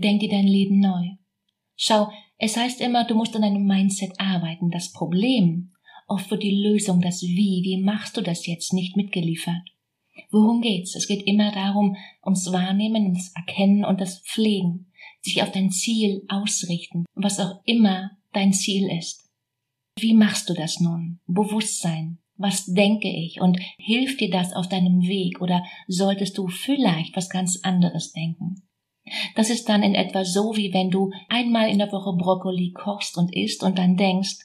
Denk dir dein Leben neu. Schau, es heißt immer, du musst an deinem Mindset arbeiten. Das Problem, oft wird die Lösung, das Wie, wie machst du das jetzt, nicht mitgeliefert. Worum geht's? Es geht immer darum, ums Wahrnehmen, ums Erkennen und das Pflegen, sich auf dein Ziel ausrichten, was auch immer dein Ziel ist. Wie machst du das nun? Bewusstsein. Was denke ich? Und hilft dir das auf deinem Weg oder solltest du vielleicht was ganz anderes denken? Das ist dann in etwa so, wie wenn du einmal in der Woche Brokkoli kochst und isst und dann denkst,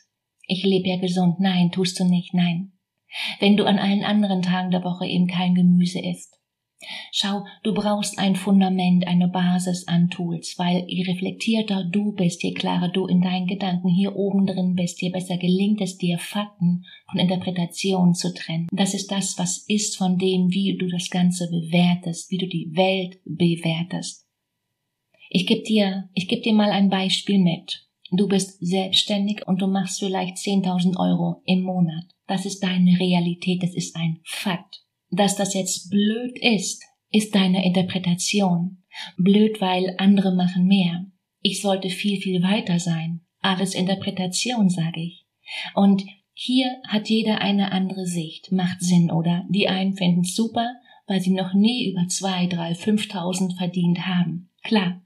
ich lebe ja gesund. Nein, tust du nicht, nein. Wenn du an allen anderen Tagen der Woche eben kein Gemüse isst. Schau, du brauchst ein Fundament, eine Basis an Tools, weil je reflektierter du bist, je klarer du in deinen Gedanken hier oben drin bist, je besser gelingt es dir, Fakten von Interpretationen zu trennen. Das ist das, was ist von dem, wie du das Ganze bewertest, wie du die Welt bewertest. Ich gebe dir, ich gebe dir mal ein Beispiel mit. Du bist selbstständig und du machst vielleicht 10.000 Euro im Monat. Das ist deine Realität, das ist ein Fakt. Dass das jetzt blöd ist, ist deine Interpretation. Blöd, weil andere machen mehr. Ich sollte viel, viel weiter sein. Alles Interpretation, sage ich. Und hier hat jeder eine andere Sicht. Macht Sinn, oder? Die einen finden super, weil sie noch nie über zwei, drei, fünftausend verdient haben. Klar,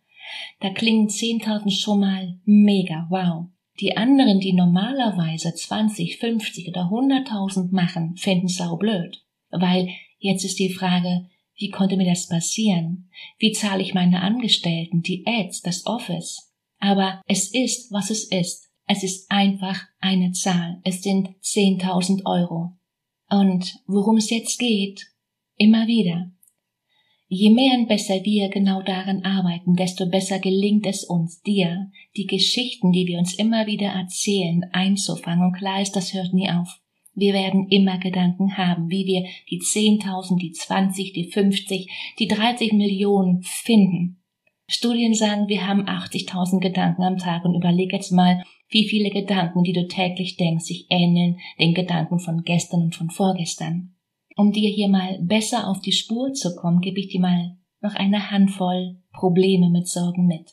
da klingen 10.000 schon mal mega, wow. Die anderen, die normalerweise 20, 50 oder 100.000 machen, finden sau blöd. Weil jetzt ist die Frage, wie konnte mir das passieren? Wie zahle ich meine Angestellten, die Ads, das Office? Aber es ist, was es ist. Es ist einfach eine Zahl. Es sind 10.000 Euro. Und worum es jetzt geht, immer wieder, Je mehr und besser wir genau daran arbeiten, desto besser gelingt es uns, dir die Geschichten, die wir uns immer wieder erzählen, einzufangen. Und klar ist, das hört nie auf. Wir werden immer Gedanken haben, wie wir die 10.000, die 20, die 50, die 30 Millionen finden. Studien sagen, wir haben 80.000 Gedanken am Tag und überleg jetzt mal, wie viele Gedanken, die du täglich denkst, sich ähneln den Gedanken von gestern und von vorgestern. Um dir hier mal besser auf die Spur zu kommen, gebe ich dir mal noch eine Handvoll Probleme mit Sorgen mit.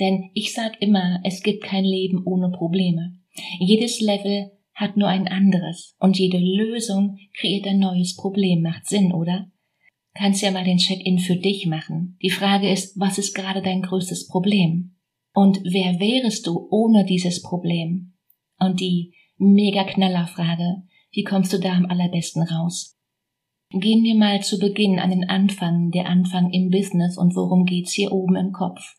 Denn ich sag immer, es gibt kein Leben ohne Probleme. Jedes Level hat nur ein anderes und jede Lösung kreiert ein neues Problem. Macht Sinn, oder? Kannst ja mal den Check-in für dich machen. Die Frage ist, was ist gerade dein größtes Problem? Und wer wärest du ohne dieses Problem? Und die mega knaller Frage, wie kommst du da am allerbesten raus? Gehen wir mal zu Beginn an den Anfang, der Anfang im Business und worum geht's hier oben im Kopf.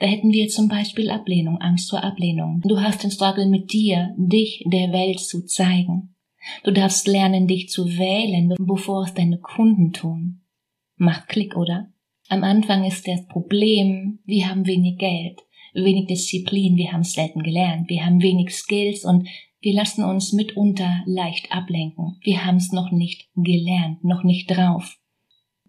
Da hätten wir zum Beispiel Ablehnung, Angst vor Ablehnung. Du hast den Struggle mit dir, dich der Welt zu zeigen. Du darfst lernen, dich zu wählen, bevor es deine Kunden tun. Macht Klick, oder? Am Anfang ist das Problem, wir haben wenig Geld, wenig Disziplin, wir haben selten gelernt, wir haben wenig Skills und wir lassen uns mitunter leicht ablenken. Wir haben es noch nicht gelernt, noch nicht drauf.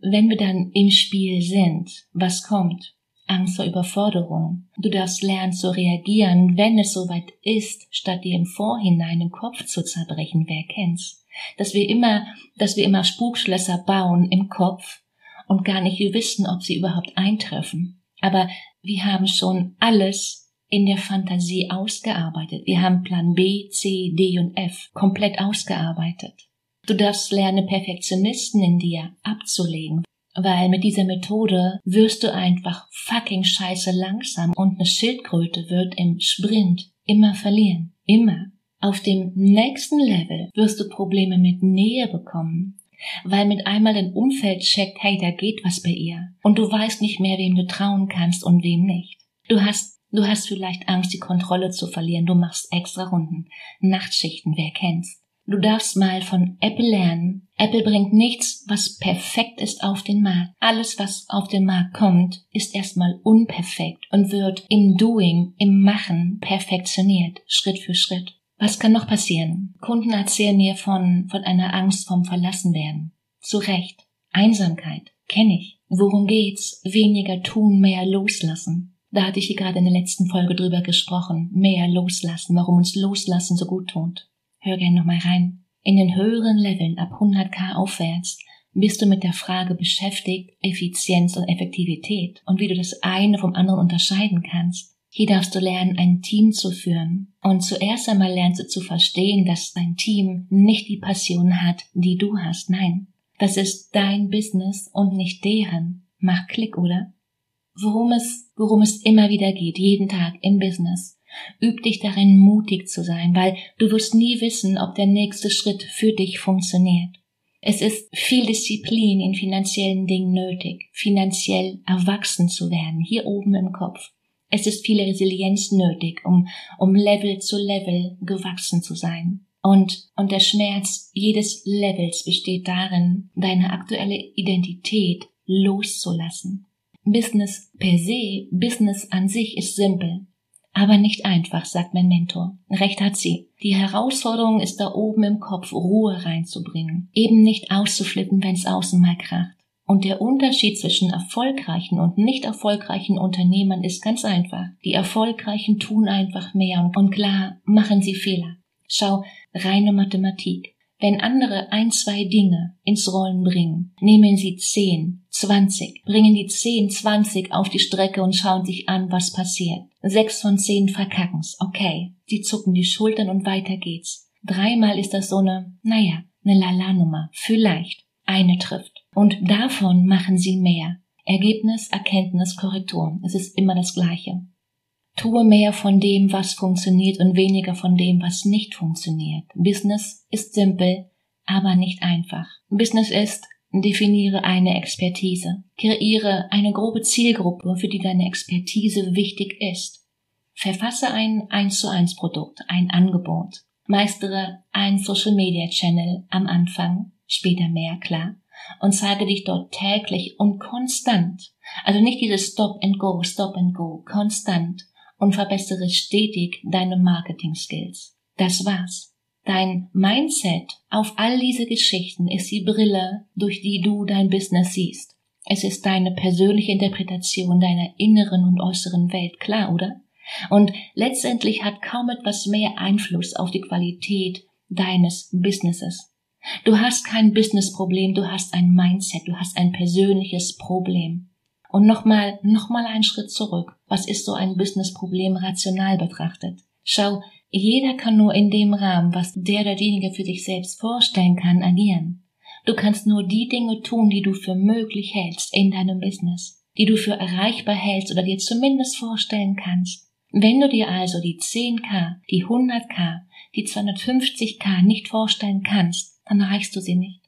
Wenn wir dann im Spiel sind, was kommt? Angst vor Überforderung. Du darfst lernen zu reagieren, wenn es soweit ist, statt dir im Vorhinein den Kopf zu zerbrechen. Wer kennt's? Dass wir immer, dass wir immer Spukschlösser bauen im Kopf und gar nicht wissen, ob sie überhaupt eintreffen. Aber wir haben schon alles in der Fantasie ausgearbeitet. Wir haben Plan B, C, D und F komplett ausgearbeitet. Du darfst lernen, Perfektionisten in dir abzulegen, weil mit dieser Methode wirst du einfach fucking scheiße langsam und eine Schildkröte wird im Sprint immer verlieren. Immer. Auf dem nächsten Level wirst du Probleme mit Nähe bekommen, weil mit einmal dein Umfeld checkt, hey, da geht was bei ihr. Und du weißt nicht mehr, wem du trauen kannst und wem nicht. Du hast, du hast vielleicht Angst, die Kontrolle zu verlieren. Du machst extra Runden, Nachtschichten, wer kennt's. Du darfst mal von Apple lernen. Apple bringt nichts, was perfekt ist auf den Markt. Alles, was auf den Markt kommt, ist erstmal unperfekt und wird im Doing, im Machen perfektioniert, Schritt für Schritt. Was kann noch passieren? Kunden erzählen mir von, von einer Angst vom Verlassenwerden. Zu Recht. Einsamkeit. Kenne ich. Worum geht's? Weniger tun, mehr loslassen. Da hatte ich hier gerade in der letzten Folge drüber gesprochen. Mehr loslassen, warum uns loslassen so gut tut. Hör gern nochmal rein. In den höheren Leveln ab 100k aufwärts bist du mit der Frage beschäftigt, Effizienz und Effektivität und wie du das eine vom anderen unterscheiden kannst. Hier darfst du lernen, ein Team zu führen. Und zuerst einmal lernst du zu verstehen, dass dein Team nicht die Passion hat, die du hast. Nein, das ist dein Business und nicht deren. Mach Klick, oder? Worum es, worum es immer wieder geht, jeden Tag im Business Üb dich darin, mutig zu sein, weil du wirst nie wissen, ob der nächste Schritt für dich funktioniert. Es ist viel Disziplin in finanziellen Dingen nötig, finanziell erwachsen zu werden, hier oben im Kopf. Es ist viel Resilienz nötig, um, um Level zu Level gewachsen zu sein. Und, und der Schmerz jedes Levels besteht darin, deine aktuelle Identität loszulassen. Business per se, Business an sich ist simpel aber nicht einfach, sagt mein Mentor. Recht hat sie. Die Herausforderung ist da oben im Kopf, Ruhe reinzubringen, eben nicht auszuflippen, wenn's außen mal kracht. Und der Unterschied zwischen erfolgreichen und nicht erfolgreichen Unternehmern ist ganz einfach. Die Erfolgreichen tun einfach mehr und klar machen sie Fehler. Schau, reine Mathematik. Wenn andere ein, zwei Dinge ins Rollen bringen, nehmen sie zehn, zwanzig, bringen die zehn, zwanzig auf die Strecke und schauen sich an, was passiert. Sechs von zehn verkacken's, okay. Sie zucken die Schultern und weiter geht's. Dreimal ist das so eine, naja, eine Lala-Nummer. Vielleicht. Eine trifft. Und davon machen sie mehr. Ergebnis, Erkenntnis, Korrektur. Es ist immer das Gleiche. Tue mehr von dem, was funktioniert und weniger von dem, was nicht funktioniert. Business ist simpel, aber nicht einfach. Business ist, definiere eine Expertise. Kreiere eine grobe Zielgruppe, für die deine Expertise wichtig ist. Verfasse ein 1 zu 1 Produkt, ein Angebot. Meistere ein Social Media Channel am Anfang, später mehr, klar. Und zeige dich dort täglich und konstant. Also nicht dieses Stop and Go, Stop and Go, konstant und verbessere stetig deine Marketing-Skills. Das war's. Dein Mindset auf all diese Geschichten ist die Brille, durch die du dein Business siehst. Es ist deine persönliche Interpretation deiner inneren und äußeren Welt, klar, oder? Und letztendlich hat kaum etwas mehr Einfluss auf die Qualität deines Businesses. Du hast kein Businessproblem, du hast ein Mindset, du hast ein persönliches Problem. Und nochmal, nochmal einen Schritt zurück. Was ist so ein Businessproblem rational betrachtet? Schau, jeder kann nur in dem Rahmen, was der oder diejenige für sich selbst vorstellen kann, agieren. Du kannst nur die Dinge tun, die du für möglich hältst in deinem Business, die du für erreichbar hältst oder dir zumindest vorstellen kannst. Wenn du dir also die 10k, die 100k, die 250k nicht vorstellen kannst, dann erreichst du sie nicht.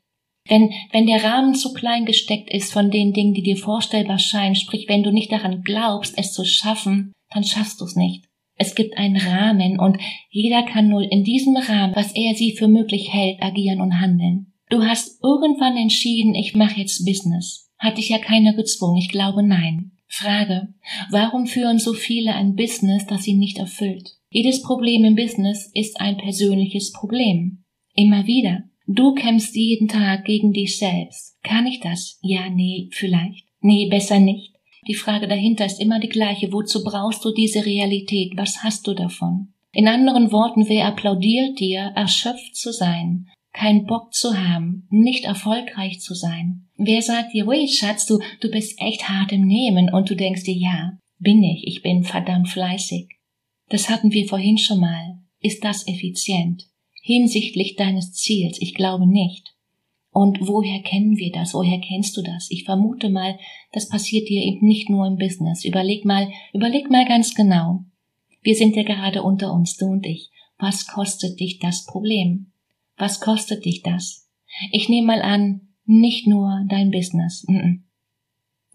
Wenn, wenn der Rahmen zu klein gesteckt ist von den Dingen, die dir vorstellbar scheinen, sprich, wenn du nicht daran glaubst, es zu schaffen, dann schaffst du es nicht. Es gibt einen Rahmen und jeder kann nur in diesem Rahmen, was er sie für möglich hält, agieren und handeln. Du hast irgendwann entschieden, ich mache jetzt Business. Hat dich ja keiner gezwungen, ich glaube nein. Frage, warum führen so viele ein Business, das sie nicht erfüllt? Jedes Problem im Business ist ein persönliches Problem. Immer wieder. Du kämpfst jeden Tag gegen dich selbst. Kann ich das? Ja, nee, vielleicht. Nee, besser nicht. Die Frage dahinter ist immer die gleiche. Wozu brauchst du diese Realität? Was hast du davon? In anderen Worten, wer applaudiert dir, erschöpft zu sein, keinen Bock zu haben, nicht erfolgreich zu sein? Wer sagt dir, wait, Schatz, du, du bist echt hart im Nehmen und du denkst dir, ja, bin ich, ich bin verdammt fleißig. Das hatten wir vorhin schon mal. Ist das effizient? Hinsichtlich deines Ziels? Ich glaube nicht. Und woher kennen wir das? Woher kennst du das? Ich vermute mal, das passiert dir eben nicht nur im Business. Überleg mal, überleg mal ganz genau. Wir sind ja gerade unter uns, du und ich. Was kostet dich das Problem? Was kostet dich das? Ich nehme mal an, nicht nur dein Business.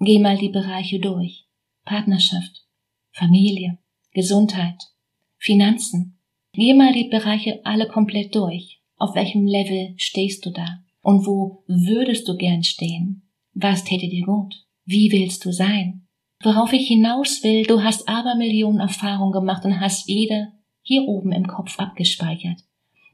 Geh mal die Bereiche durch. Partnerschaft, Familie, Gesundheit, Finanzen. Geh mal die Bereiche alle komplett durch. Auf welchem Level stehst du da? Und wo würdest du gern stehen? Was täte dir gut? Wie willst du sein? Worauf ich hinaus will, du hast aber Millionen Erfahrungen gemacht und hast jede hier oben im Kopf abgespeichert.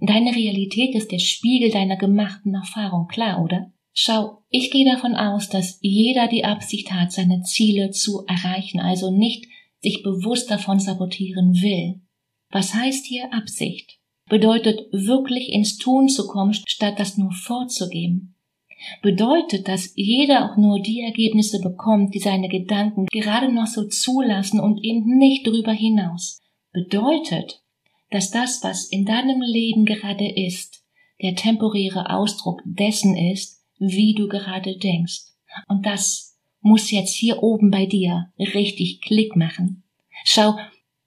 Deine Realität ist der Spiegel deiner gemachten Erfahrung, klar, oder? Schau, ich gehe davon aus, dass jeder die Absicht hat, seine Ziele zu erreichen, also nicht sich bewusst davon sabotieren will. Was heißt hier Absicht? Bedeutet wirklich ins Tun zu kommen, statt das nur vorzugeben. Bedeutet, dass jeder auch nur die Ergebnisse bekommt, die seine Gedanken gerade noch so zulassen und eben nicht darüber hinaus. Bedeutet, dass das, was in deinem Leben gerade ist, der temporäre Ausdruck dessen ist, wie du gerade denkst. Und das muss jetzt hier oben bei dir richtig Klick machen. Schau,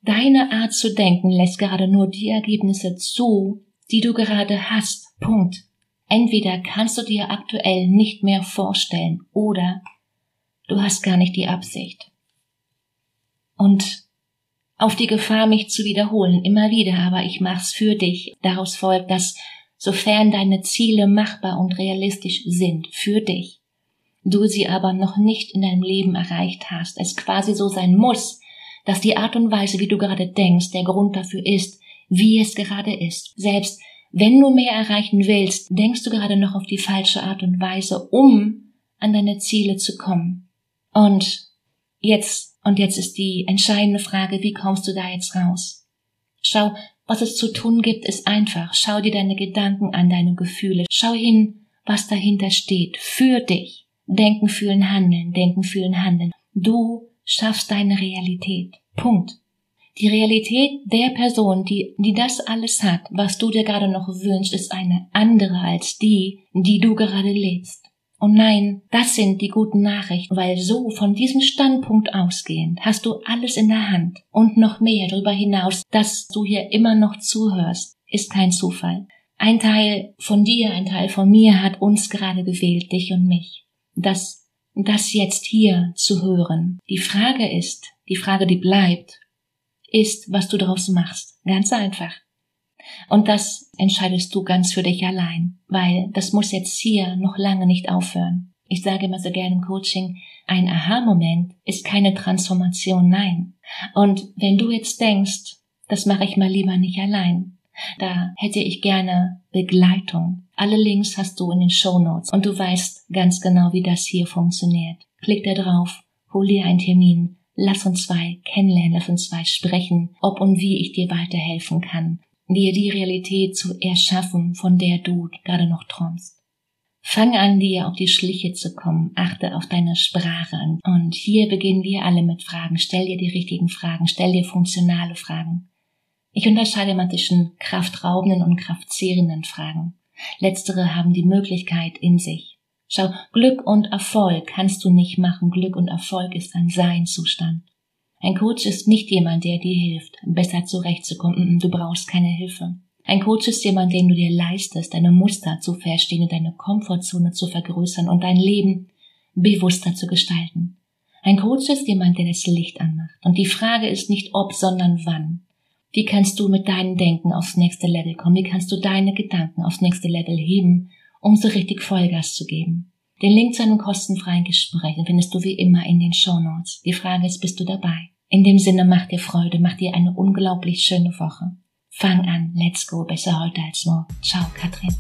deine Art zu denken lässt gerade nur die Ergebnisse zu, die du gerade hast. Punkt. Entweder kannst du dir aktuell nicht mehr vorstellen oder du hast gar nicht die Absicht. Und auf die Gefahr, mich zu wiederholen, immer wieder, aber ich mach's für dich. Daraus folgt, dass sofern deine Ziele machbar und realistisch sind, für dich, du sie aber noch nicht in deinem Leben erreicht hast, es quasi so sein muss, dass die Art und Weise, wie du gerade denkst, der Grund dafür ist, wie es gerade ist. Selbst wenn du mehr erreichen willst, denkst du gerade noch auf die falsche Art und Weise, um an deine Ziele zu kommen. Und jetzt und jetzt ist die entscheidende Frage, wie kommst du da jetzt raus? Schau, was es zu tun gibt, ist einfach. Schau dir deine Gedanken an, deine Gefühle. Schau hin, was dahinter steht. Für dich. Denken, fühlen, handeln. Denken, fühlen, handeln. Du schaffst deine Realität. Punkt. Die Realität der Person, die, die das alles hat, was du dir gerade noch wünschst, ist eine andere als die, die du gerade lebst. Und nein, das sind die guten Nachrichten, weil so von diesem Standpunkt ausgehend hast du alles in der Hand und noch mehr darüber hinaus, dass du hier immer noch zuhörst, ist kein Zufall. Ein Teil von dir, ein Teil von mir hat uns gerade gewählt, dich und mich. Das, das jetzt hier zu hören. Die Frage ist, die Frage, die bleibt, ist, was du daraus machst. Ganz einfach. Und das entscheidest du ganz für dich allein, weil das muss jetzt hier noch lange nicht aufhören. Ich sage immer so gerne im Coaching, ein Aha-Moment ist keine Transformation, nein. Und wenn du jetzt denkst, das mache ich mal lieber nicht allein, da hätte ich gerne Begleitung. Alle Links hast du in den Show Notes und du weißt ganz genau, wie das hier funktioniert. Klick da drauf, hol dir einen Termin, lass uns zwei kennenlernen, lass uns zwei sprechen, ob und wie ich dir weiterhelfen kann dir die Realität zu erschaffen, von der du gerade noch träumst. Fang an, dir auf die Schliche zu kommen, achte auf deine Sprache. Und hier beginnen wir alle mit Fragen. Stell dir die richtigen Fragen, stell dir funktionale Fragen. Ich unterscheide mal zwischen kraftraubenden und kraftzehrenden Fragen. Letztere haben die Möglichkeit in sich. Schau, Glück und Erfolg kannst du nicht machen. Glück und Erfolg ist ein Seinzustand. Ein Coach ist nicht jemand, der dir hilft, besser zurechtzukommen. Du brauchst keine Hilfe. Ein Coach ist jemand, den du dir leistest, deine Muster zu verstehen, deine Komfortzone zu vergrößern und dein Leben bewusster zu gestalten. Ein Coach ist jemand, der das Licht anmacht. Und die Frage ist nicht ob, sondern wann. Wie kannst du mit deinem Denken aufs nächste Level kommen? Wie kannst du deine Gedanken aufs nächste Level heben, um so richtig Vollgas zu geben? Den Link zu einem kostenfreien Gespräch findest du wie immer in den Show Notes. Die Frage ist, bist du dabei? In dem Sinne, mach dir Freude, mach dir eine unglaublich schöne Woche. Fang an, let's go, besser heute als morgen. Ciao, Katrin.